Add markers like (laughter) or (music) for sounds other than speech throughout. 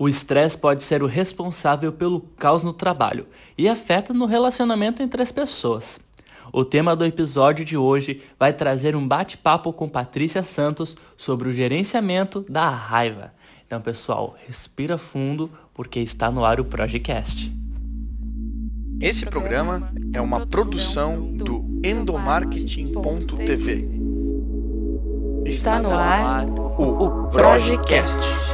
O estresse pode ser o responsável pelo caos no trabalho e afeta no relacionamento entre as pessoas. O tema do episódio de hoje vai trazer um bate-papo com Patrícia Santos sobre o gerenciamento da raiva. Então, pessoal, respira fundo porque está no ar o Projecast. Esse programa é uma produção do endomarketing.tv. Está no ar o Projecast.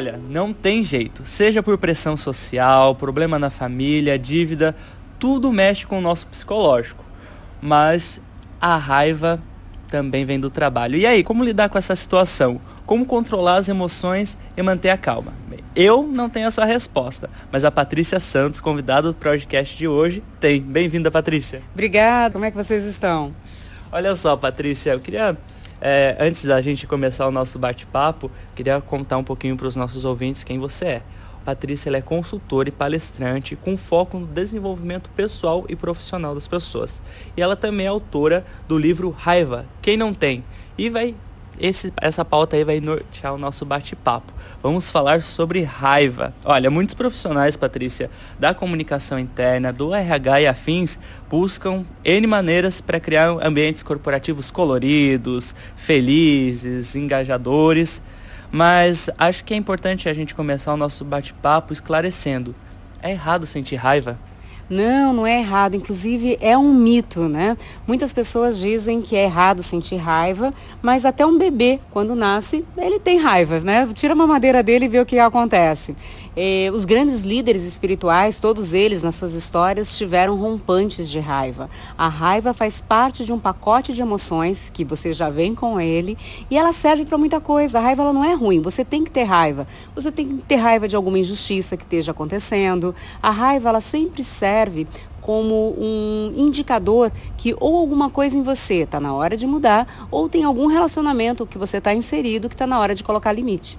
Olha, não tem jeito. Seja por pressão social, problema na família, dívida, tudo mexe com o nosso psicológico. Mas a raiva também vem do trabalho. E aí, como lidar com essa situação? Como controlar as emoções e manter a calma? Bem, eu não tenho essa resposta, mas a Patrícia Santos, convidada do podcast de hoje, tem. Bem-vinda, Patrícia. Obrigada, como é que vocês estão? Olha só, Patrícia, eu queria é, antes da gente começar o nosso bate-papo, queria contar um pouquinho para os nossos ouvintes quem você é. Patrícia é consultora e palestrante com foco no desenvolvimento pessoal e profissional das pessoas. E ela também é autora do livro Raiva, Quem Não Tem. E vai esse, essa pauta aí vai nortear o nosso bate-papo. Vamos falar sobre raiva. Olha, muitos profissionais, Patrícia, da comunicação interna, do RH e afins, buscam N maneiras para criar ambientes corporativos coloridos, felizes, engajadores. Mas acho que é importante a gente começar o nosso bate-papo esclarecendo. É errado sentir raiva? Não, não é errado. Inclusive, é um mito, né? Muitas pessoas dizem que é errado sentir raiva, mas até um bebê, quando nasce, ele tem raiva, né? Tira uma madeira dele e vê o que acontece. Os grandes líderes espirituais, todos eles, nas suas histórias, tiveram rompantes de raiva. A raiva faz parte de um pacote de emoções que você já vem com ele e ela serve para muita coisa. A raiva ela não é ruim, você tem que ter raiva. Você tem que ter raiva de alguma injustiça que esteja acontecendo. A raiva ela sempre serve como um indicador que ou alguma coisa em você está na hora de mudar ou tem algum relacionamento que você está inserido que está na hora de colocar limite.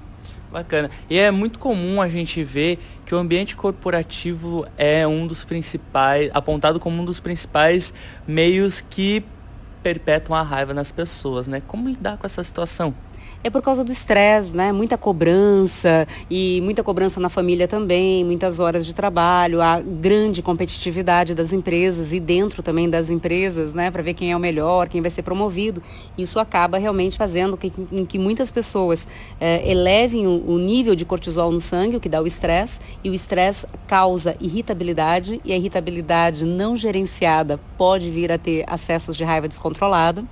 Bacana. E é muito comum a gente ver que o ambiente corporativo é um dos principais, apontado como um dos principais meios que perpetuam a raiva nas pessoas, né? Como lidar com essa situação? É por causa do estresse, né? Muita cobrança e muita cobrança na família também, muitas horas de trabalho, a grande competitividade das empresas e dentro também das empresas, né? Para ver quem é o melhor, quem vai ser promovido. Isso acaba realmente fazendo que, com que muitas pessoas é, elevem o, o nível de cortisol no sangue, o que dá o estresse, e o estresse causa irritabilidade e a irritabilidade não gerenciada pode vir a ter acessos de raiva descontrolada.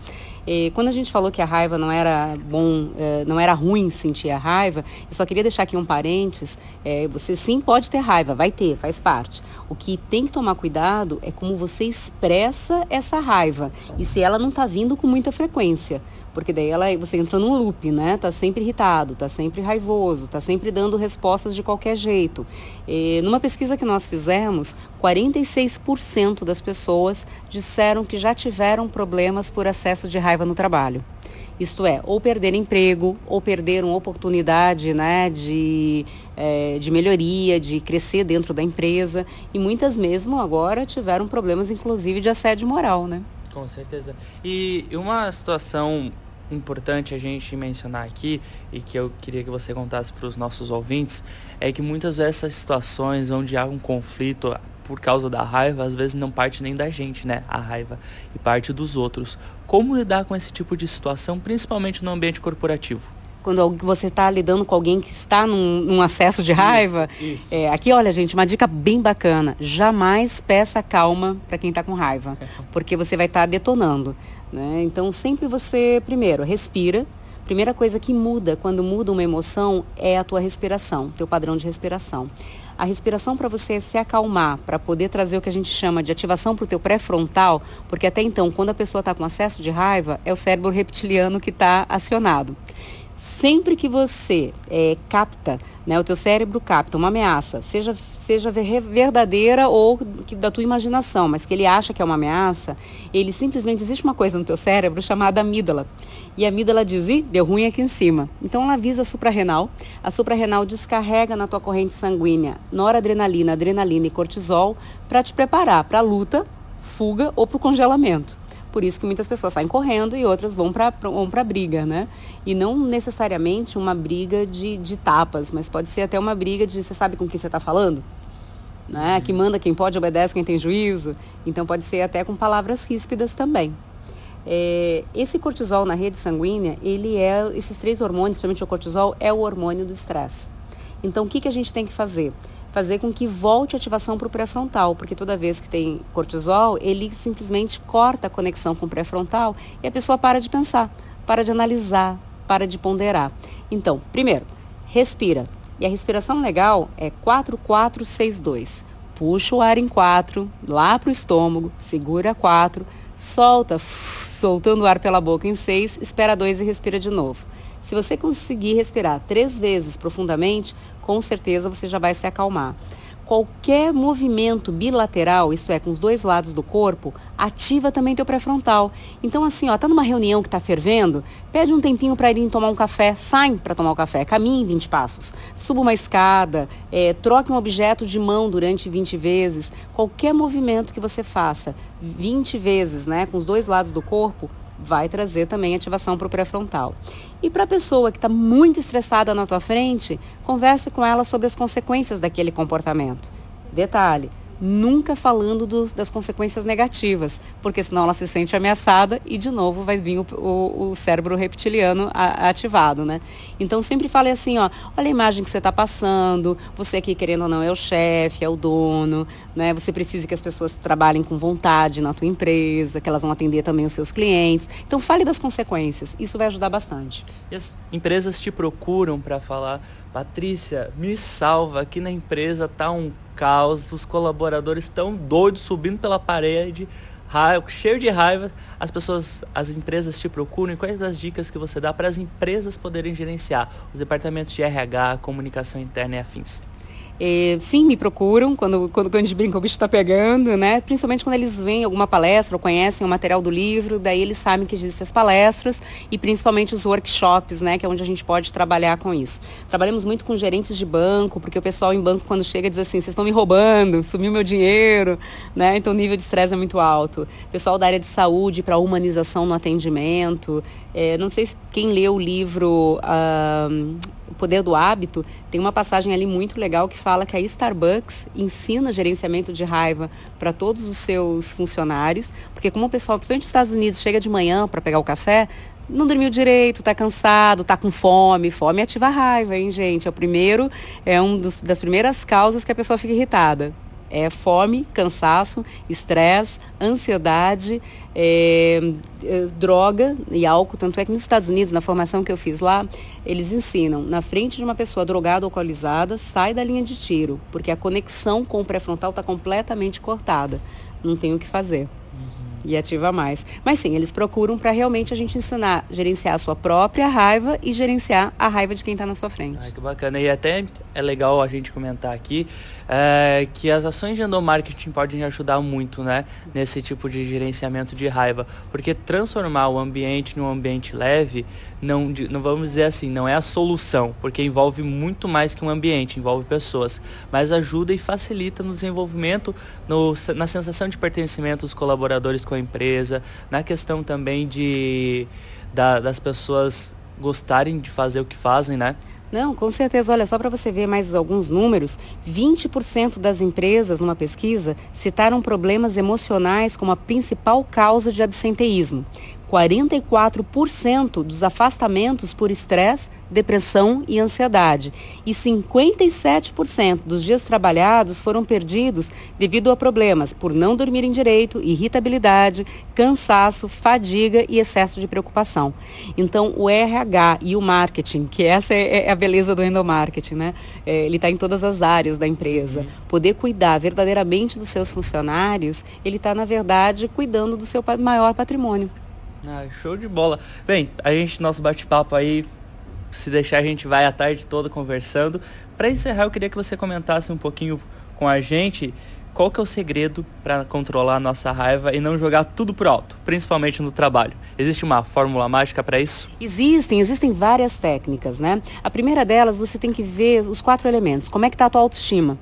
E quando a gente falou que a raiva não era bom, eh, não era ruim sentir a raiva, eu só queria deixar aqui um parênteses. É, você sim pode ter raiva, vai ter, faz parte. O que tem que tomar cuidado é como você expressa essa raiva e se ela não está vindo com muita frequência porque daí ela, você entra num loop, né? Tá sempre irritado, tá sempre raivoso, tá sempre dando respostas de qualquer jeito. E, numa pesquisa que nós fizemos, 46% das pessoas disseram que já tiveram problemas por excesso de raiva no trabalho. Isto é, ou perder emprego, ou perder uma oportunidade né, de, é, de melhoria, de crescer dentro da empresa. E muitas mesmo agora tiveram problemas, inclusive, de assédio moral, né? Com certeza. E uma situação importante a gente mencionar aqui e que eu queria que você contasse para os nossos ouvintes é que muitas dessas situações onde há um conflito por causa da raiva, às vezes não parte nem da gente, né? A raiva e parte dos outros. Como lidar com esse tipo de situação, principalmente no ambiente corporativo? quando você está lidando com alguém que está num, num acesso de raiva. Isso, isso. É, aqui, olha, gente, uma dica bem bacana. Jamais peça calma para quem está com raiva, (laughs) porque você vai estar tá detonando. Né? Então, sempre você, primeiro, respira. Primeira coisa que muda quando muda uma emoção é a tua respiração, teu padrão de respiração. A respiração para você se acalmar, para poder trazer o que a gente chama de ativação para o teu pré-frontal, porque até então, quando a pessoa está com acesso de raiva, é o cérebro reptiliano que está acionado. Sempre que você é, capta, né, o teu cérebro capta uma ameaça, seja, seja verdadeira ou que, da tua imaginação, mas que ele acha que é uma ameaça, ele simplesmente existe uma coisa no teu cérebro chamada amígdala. E a amígdala diz, Ih, deu ruim aqui em cima. Então ela avisa a suprarrenal. A suprarrenal descarrega na tua corrente sanguínea noradrenalina, adrenalina e cortisol para te preparar para a luta, fuga ou para o congelamento. Por isso que muitas pessoas saem correndo e outras vão para vão a briga, né? E não necessariamente uma briga de, de tapas, mas pode ser até uma briga de você sabe com quem você está falando? Né? Que manda quem pode, obedece quem tem juízo. Então pode ser até com palavras ríspidas também. É, esse cortisol na rede sanguínea, ele é, esses três hormônios, principalmente o cortisol, é o hormônio do estresse. Então, o que, que a gente tem que fazer? Fazer com que volte a ativação para o pré-frontal, porque toda vez que tem cortisol, ele simplesmente corta a conexão com o pré-frontal e a pessoa para de pensar, para de analisar, para de ponderar. Então, primeiro, respira. E a respiração legal é 4462. Puxa o ar em 4, lá para o estômago, segura 4, solta, soltando o ar pela boca em 6, espera 2 e respira de novo. Se você conseguir respirar três vezes profundamente, com certeza você já vai se acalmar. Qualquer movimento bilateral, isto é, com os dois lados do corpo, ativa também teu pré-frontal. Então, assim, ó, tá numa reunião que tá fervendo, pede um tempinho para irem tomar um café, sai para tomar o um café, caminhe 20 passos, suba uma escada, é, troque um objeto de mão durante 20 vezes. Qualquer movimento que você faça 20 vezes, né, com os dois lados do corpo, vai trazer também ativação para o pré-frontal. E para a pessoa que está muito estressada na tua frente, converse com ela sobre as consequências daquele comportamento. Detalhe, nunca falando das consequências negativas, porque senão ela se sente ameaçada e de novo vai vir o, o, o cérebro reptiliano a, ativado, né? Então sempre fale assim, ó, olha a imagem que você está passando, você aqui querendo ou não é o chefe, é o dono, né? Você precisa que as pessoas trabalhem com vontade na tua empresa, que elas vão atender também os seus clientes. Então fale das consequências, isso vai ajudar bastante. E as empresas te procuram para falar, Patrícia, me salva, aqui na empresa tá um caos, os colaboradores estão doidos, subindo pela parede, raiva, cheio de raiva. As pessoas, as empresas te procuram e quais as dicas que você dá para as empresas poderem gerenciar os departamentos de RH, comunicação interna e afins? É, sim, me procuram quando, quando, quando a gente brinca o bicho está pegando, né? Principalmente quando eles veem alguma palestra ou conhecem o material do livro, daí eles sabem que existem as palestras e principalmente os workshops, né? Que é onde a gente pode trabalhar com isso. Trabalhamos muito com gerentes de banco, porque o pessoal em banco quando chega diz assim, vocês estão me roubando, sumiu meu dinheiro, né? Então o nível de estresse é muito alto. Pessoal da área de saúde para humanização no atendimento. É, não sei quem leu o livro uh, O Poder do Hábito, tem uma passagem ali muito legal que fala que a Starbucks ensina gerenciamento de raiva para todos os seus funcionários, porque como o pessoal, principalmente nos Estados Unidos, chega de manhã para pegar o café, não dormiu direito, está cansado, está com fome. Fome ativa a raiva, hein, gente? É o primeiro, é uma das primeiras causas que a pessoa fica irritada é fome, cansaço, estresse, ansiedade, é, é, droga e álcool. Tanto é que nos Estados Unidos, na formação que eu fiz lá, eles ensinam, na frente de uma pessoa drogada ou alcoolizada, sai da linha de tiro, porque a conexão com o pré-frontal está completamente cortada. Não tem o que fazer e ativa mais. Mas sim, eles procuram para realmente a gente ensinar a gerenciar a sua própria raiva e gerenciar a raiva de quem está na sua frente. Ai, que bacana. E até é legal a gente comentar aqui é, que as ações de endomarketing podem ajudar muito, né? Nesse tipo de gerenciamento de raiva. Porque transformar o ambiente num ambiente leve, não, não vamos dizer assim, não é a solução, porque envolve muito mais que um ambiente, envolve pessoas. Mas ajuda e facilita no desenvolvimento, no, na sensação de pertencimento dos colaboradores com a empresa, na questão também de da, das pessoas gostarem de fazer o que fazem, né? Não, com certeza. Olha, só para você ver mais alguns números, 20% das empresas numa pesquisa citaram problemas emocionais como a principal causa de absenteísmo. 44% dos afastamentos por estresse, depressão e ansiedade. E 57% dos dias trabalhados foram perdidos devido a problemas por não dormirem direito, irritabilidade, cansaço, fadiga e excesso de preocupação. Então, o RH e o marketing, que essa é, é a beleza do endomarketing, né? É, ele está em todas as áreas da empresa. Uhum. Poder cuidar verdadeiramente dos seus funcionários, ele está, na verdade, cuidando do seu maior patrimônio. Ah, show de bola. Bem, a gente, nosso bate-papo aí, se deixar a gente vai a tarde toda conversando. Para encerrar, eu queria que você comentasse um pouquinho com a gente qual que é o segredo para controlar a nossa raiva e não jogar tudo pro alto, principalmente no trabalho. Existe uma fórmula mágica para isso? Existem, existem várias técnicas, né? A primeira delas, você tem que ver os quatro elementos. Como é que está a tua autoestima?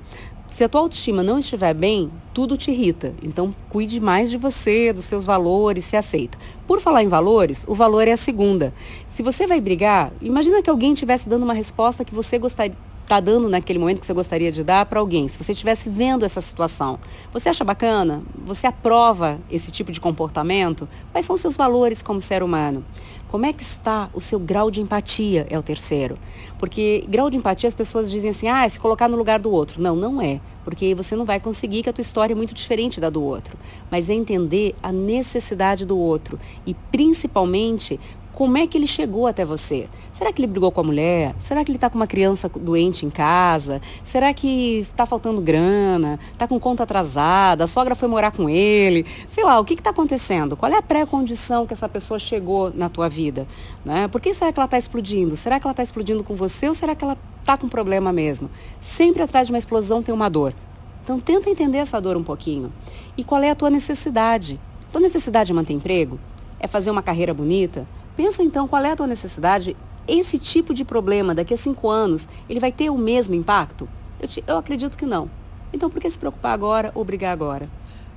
Se a tua autoestima não estiver bem, tudo te irrita. Então, cuide mais de você, dos seus valores, se aceita. Por falar em valores, o valor é a segunda. Se você vai brigar, imagina que alguém estivesse dando uma resposta que você gostaria está dando naquele momento que você gostaria de dar para alguém, se você estivesse vendo essa situação, você acha bacana? Você aprova esse tipo de comportamento? Quais são os seus valores como ser humano? Como é que está o seu grau de empatia? É o terceiro. Porque grau de empatia as pessoas dizem assim, ah, é se colocar no lugar do outro. Não, não é. Porque você não vai conseguir que a tua história é muito diferente da do outro. Mas é entender a necessidade do outro. E principalmente como é que ele chegou até você? Será que ele brigou com a mulher? Será que ele está com uma criança doente em casa? Será que está faltando grana? Está com conta atrasada? A sogra foi morar com ele? Sei lá, o que está acontecendo? Qual é a pré-condição que essa pessoa chegou na tua vida? Né? Por que será que ela está explodindo? Será que ela está explodindo com você ou será que ela está com problema mesmo? Sempre atrás de uma explosão tem uma dor. Então tenta entender essa dor um pouquinho. E qual é a tua necessidade? Tua necessidade é manter emprego? É fazer uma carreira bonita? Pensa então qual é a tua necessidade. Esse tipo de problema, daqui a cinco anos, ele vai ter o mesmo impacto? Eu, te, eu acredito que não. Então por que se preocupar agora ou brigar agora?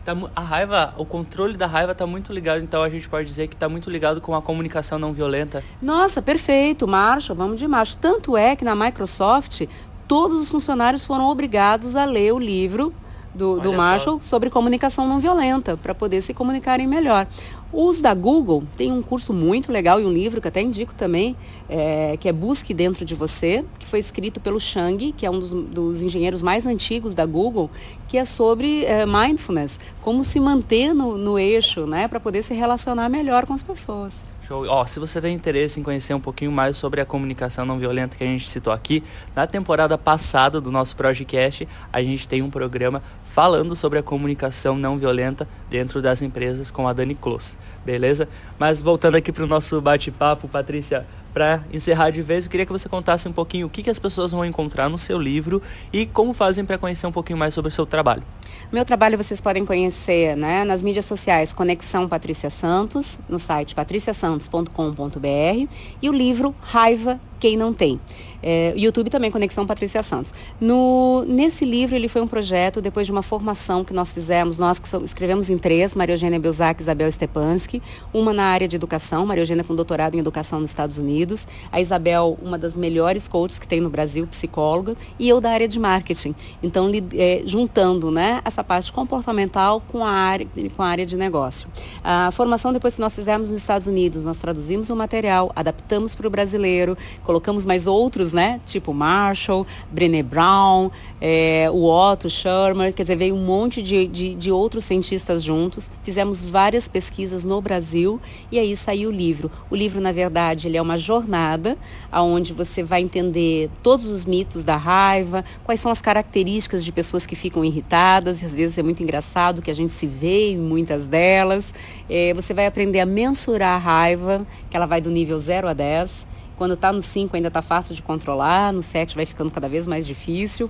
Tá, a raiva, o controle da raiva está muito ligado, então a gente pode dizer que está muito ligado com a comunicação não violenta. Nossa, perfeito, Marshall, vamos de Marshall. Tanto é que na Microsoft todos os funcionários foram obrigados a ler o livro do, do Marshall só. sobre comunicação não violenta, para poder se comunicarem melhor. Os da Google tem um curso muito legal e um livro que até indico também, é, que é Busque Dentro de Você, que foi escrito pelo Shang, que é um dos, dos engenheiros mais antigos da Google, que é sobre é, mindfulness, como se manter no, no eixo, né, para poder se relacionar melhor com as pessoas. Show. Ó, se você tem interesse em conhecer um pouquinho mais sobre a comunicação não violenta que a gente citou aqui, na temporada passada do nosso Projecast, a gente tem um programa falando sobre a comunicação não violenta dentro das empresas com a Dani Close, beleza? Mas voltando aqui para o nosso bate-papo, Patrícia, para encerrar de vez, eu queria que você contasse um pouquinho o que, que as pessoas vão encontrar no seu livro e como fazem para conhecer um pouquinho mais sobre o seu trabalho. Meu trabalho vocês podem conhecer né, nas mídias sociais Conexão Patrícia Santos, no site patriciasantos.com.br e o livro Raiva Quem Não Tem. É, YouTube também, Conexão Patrícia Santos. No, nesse livro, ele foi um projeto, depois de uma formação que nós fizemos, nós que escrevemos em três, Maria Eugênia Belzac e Isabel Stepansky, uma na área de educação, Maria Eugênia com doutorado em educação nos Estados Unidos, a Isabel, uma das melhores coaches que tem no Brasil, psicóloga, e eu da área de marketing. Então, li, é, juntando né, essa parte comportamental com a área, com a área de negócio. A formação, depois que nós fizemos nos Estados Unidos, nós traduzimos o material, adaptamos para o brasileiro, colocamos mais outros né? Tipo Marshall, Brené Brown, é, o Otto Schirmer, quer dizer, veio um monte de, de, de, outros cientistas juntos. Fizemos várias pesquisas no Brasil e aí saiu o livro. O livro, na verdade, ele é uma jornada onde você vai entender todos os mitos da raiva, quais são as características de pessoas que ficam irritadas, e às vezes é muito engraçado que a gente se vê em muitas delas. É, você vai aprender a mensurar a raiva, que ela vai do nível 0 a 10 quando está no 5 ainda está fácil de controlar, no 7 vai ficando cada vez mais difícil.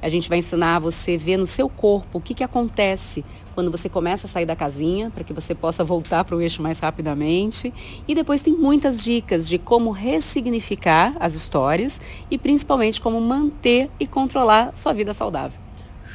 A gente vai ensinar você ver no seu corpo o que, que acontece quando você começa a sair da casinha, para que você possa voltar para o eixo mais rapidamente. E depois tem muitas dicas de como ressignificar as histórias e principalmente como manter e controlar sua vida saudável.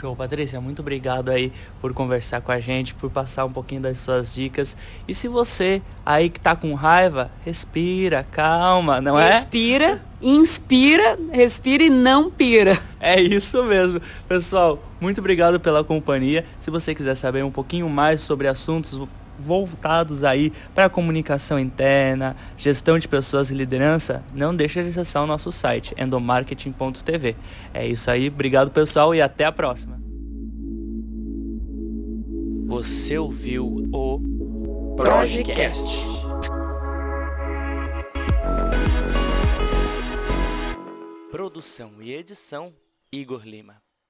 Show, Patrícia, muito obrigado aí por conversar com a gente, por passar um pouquinho das suas dicas. E se você aí que tá com raiva, respira, calma, não é? Respira, inspira, respira e não pira. É isso mesmo. Pessoal, muito obrigado pela companhia. Se você quiser saber um pouquinho mais sobre assuntos voltados aí para comunicação interna, gestão de pessoas e liderança, não deixe de acessar o nosso site endomarketing.tv. É isso aí, obrigado pessoal e até a próxima. Você ouviu o Projecast. Produção e edição Igor Lima.